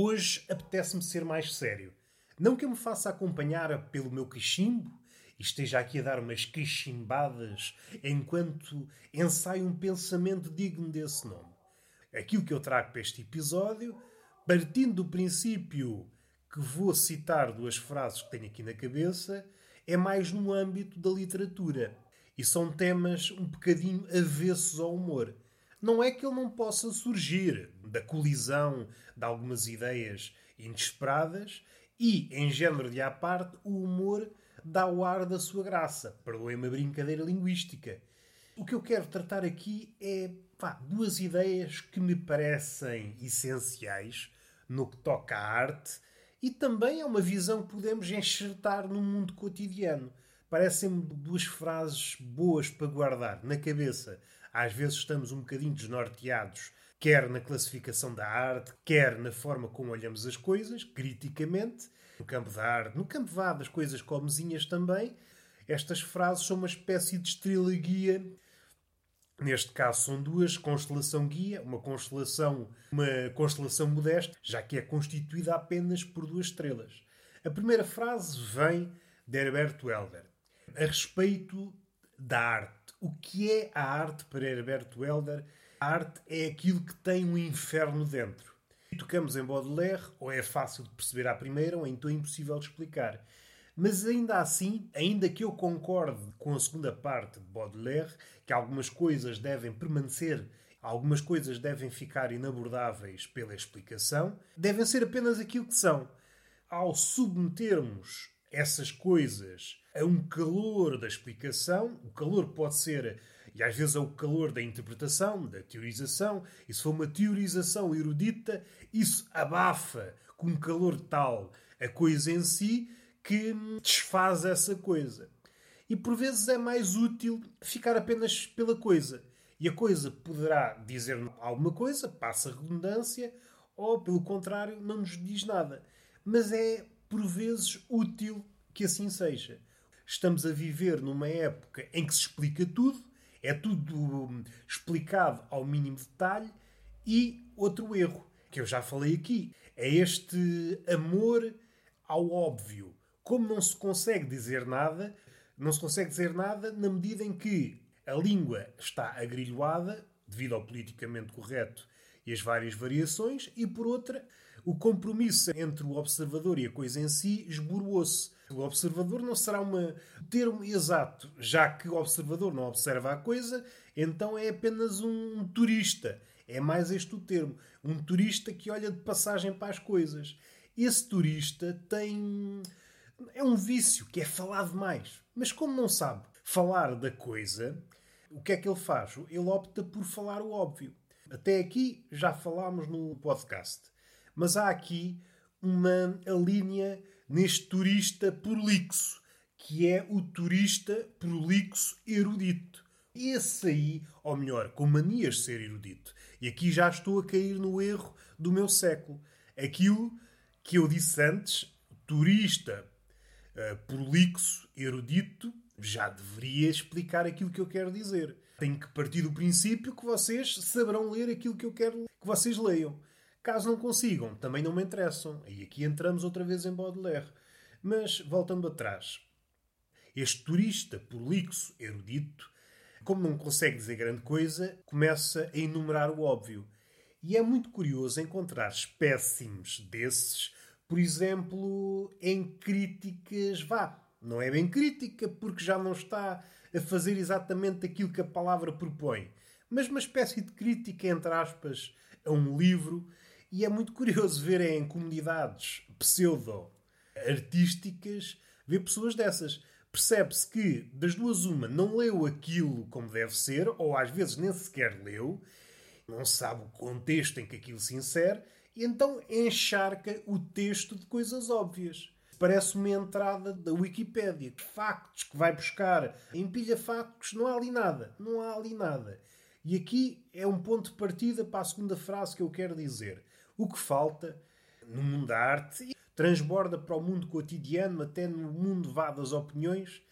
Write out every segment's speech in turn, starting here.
Hoje apetece-me ser mais sério. Não que eu me faça acompanhar pelo meu cachimbo e esteja aqui a dar umas cachimbadas enquanto ensaio um pensamento digno desse nome. Aquilo que eu trago para este episódio, partindo do princípio que vou citar duas frases que tenho aqui na cabeça, é mais no âmbito da literatura. E são temas um bocadinho avessos ao humor. Não é que ele não possa surgir da colisão de algumas ideias inesperadas e, em género de à parte, o humor dá o ar da sua graça. Perdoem-me a brincadeira linguística. O que eu quero tratar aqui é pá, duas ideias que me parecem essenciais no que toca à arte e também é uma visão que podemos enxertar no mundo cotidiano. Parecem-me duas frases boas para guardar na cabeça. Às vezes estamos um bocadinho desnorteados, quer na classificação da arte, quer na forma como olhamos as coisas, criticamente, no campo da arte, no campo vá das coisas comezinhas também. Estas frases são uma espécie de estrela guia Neste caso são duas, constelação guia, uma constelação, uma constelação modesta, já que é constituída apenas por duas estrelas. A primeira frase vem de Herberto Helder, a respeito da arte. O que é a arte para Herberto Helder? A arte é aquilo que tem um inferno dentro. Tocamos em Baudelaire, ou é fácil de perceber à primeira, ou então é impossível de explicar. Mas ainda assim, ainda que eu concorde com a segunda parte de Baudelaire, que algumas coisas devem permanecer, algumas coisas devem ficar inabordáveis pela explicação, devem ser apenas aquilo que são. Ao submetermos essas coisas a um calor da explicação, o calor pode ser, e às vezes é o calor da interpretação, da teorização, e se for uma teorização erudita, isso abafa com um calor tal a coisa em si que desfaz essa coisa. E por vezes é mais útil ficar apenas pela coisa. E a coisa poderá dizer alguma coisa, passa redundância, ou pelo contrário, não nos diz nada. Mas é por vezes útil que assim seja. Estamos a viver numa época em que se explica tudo, é tudo explicado ao mínimo detalhe, e outro erro, que eu já falei aqui, é este amor ao óbvio. Como não se consegue dizer nada, não se consegue dizer nada na medida em que a língua está agrilhoada, devido ao politicamente correto e as várias variações, e por outra, o compromisso entre o observador e a coisa em si esboroou-se. O observador não será um termo exato, já que o observador não observa a coisa, então é apenas um turista. É mais este o termo. Um turista que olha de passagem para as coisas. Esse turista tem é um vício que é falar demais. Mas como não sabe falar da coisa, o que é que ele faz? Ele opta por falar o óbvio. Até aqui já falámos no podcast. Mas há aqui uma linha neste turista prolixo, que é o turista prolixo erudito. Esse aí, ou melhor, com manias de ser erudito. E aqui já estou a cair no erro do meu século. Aquilo que eu disse antes, turista uh, prolixo, erudito, já deveria explicar aquilo que eu quero dizer. Tenho que partir do princípio que vocês saberão ler aquilo que eu quero que vocês leiam. Caso não consigam, também não me interessam. E aqui entramos outra vez em Baudelaire. Mas, voltando atrás, este turista prolixo, erudito, como não consegue dizer grande coisa, começa a enumerar o óbvio. E é muito curioso encontrar espécimes desses por exemplo, em críticas, vá, não é bem crítica, porque já não está a fazer exatamente aquilo que a palavra propõe, mas uma espécie de crítica, entre aspas, a um livro, e é muito curioso ver em comunidades pseudo-artísticas, ver pessoas dessas. Percebe-se que, das duas, uma não leu aquilo como deve ser, ou às vezes nem sequer leu, não sabe o contexto em que aquilo se insere, e então encharca o texto de coisas óbvias. Parece uma entrada da Wikipédia, de factos que vai buscar. Empilha factos, não há ali nada. Não há ali nada. E aqui é um ponto de partida para a segunda frase que eu quero dizer. O que falta no mundo da arte transborda para o mundo cotidiano, até no mundo vá das opiniões,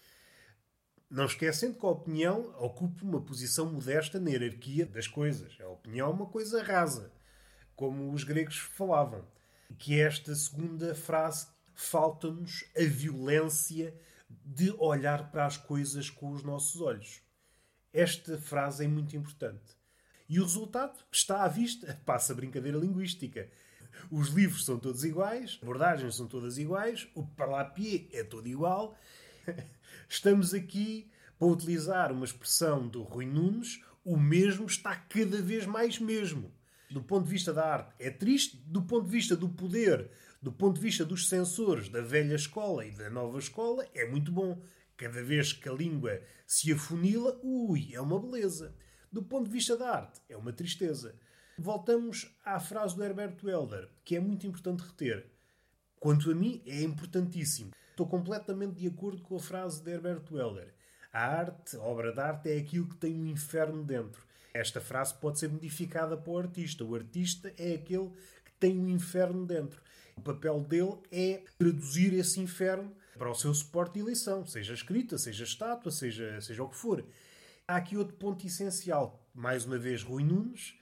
não esquecendo que a opinião ocupa uma posição modesta na hierarquia das coisas. A opinião é uma coisa rasa como os gregos falavam. que esta segunda frase. Falta-nos a violência de olhar para as coisas com os nossos olhos. Esta frase é muito importante. E o resultado está à vista. Passa a brincadeira linguística. Os livros são todos iguais, as abordagens são todas iguais, o parlapié é todo igual. Estamos aqui para utilizar uma expressão do Rui Nunes, o mesmo está cada vez mais mesmo. Do ponto de vista da arte é triste, do ponto de vista do poder, do ponto de vista dos censores da velha escola e da nova escola, é muito bom. Cada vez que a língua se afunila, ui, é uma beleza. Do ponto de vista da arte, é uma tristeza. Voltamos à frase do Herbert Welder, que é muito importante reter. Quanto a mim, é importantíssimo. Estou completamente de acordo com a frase de Herbert Welder. A arte, a obra de arte, é aquilo que tem um inferno dentro. Esta frase pode ser modificada para o artista. O artista é aquele que tem um inferno dentro. O papel dele é traduzir esse inferno para o seu suporte de eleição, seja escrita, seja estátua, seja, seja o que for. Há aqui outro ponto essencial. Mais uma vez, Rui Nunes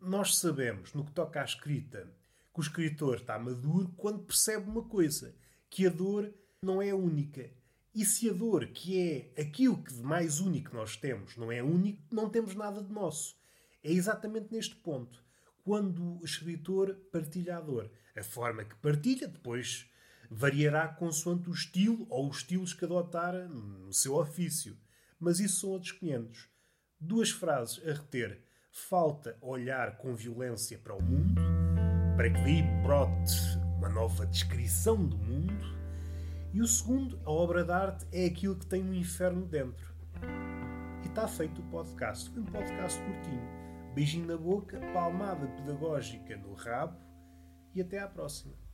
nós sabemos, no que toca à escrita, que o escritor está maduro quando percebe uma coisa: que a dor não é única. E se a dor, que é aquilo que de mais único nós temos, não é único, não temos nada de nosso. É exatamente neste ponto. Quando o escritor partilha a dor. A forma que partilha depois variará consoante o estilo ou os estilos que adotar no seu ofício. Mas isso são outros 500. Duas frases a reter falta olhar com violência para o mundo, para que daí brote uma nova descrição do mundo. E o segundo, a obra de arte é aquilo que tem um inferno dentro. E está feito o podcast. Foi um podcast curtinho. Beijinho na boca, palmada pedagógica no rabo e até à próxima.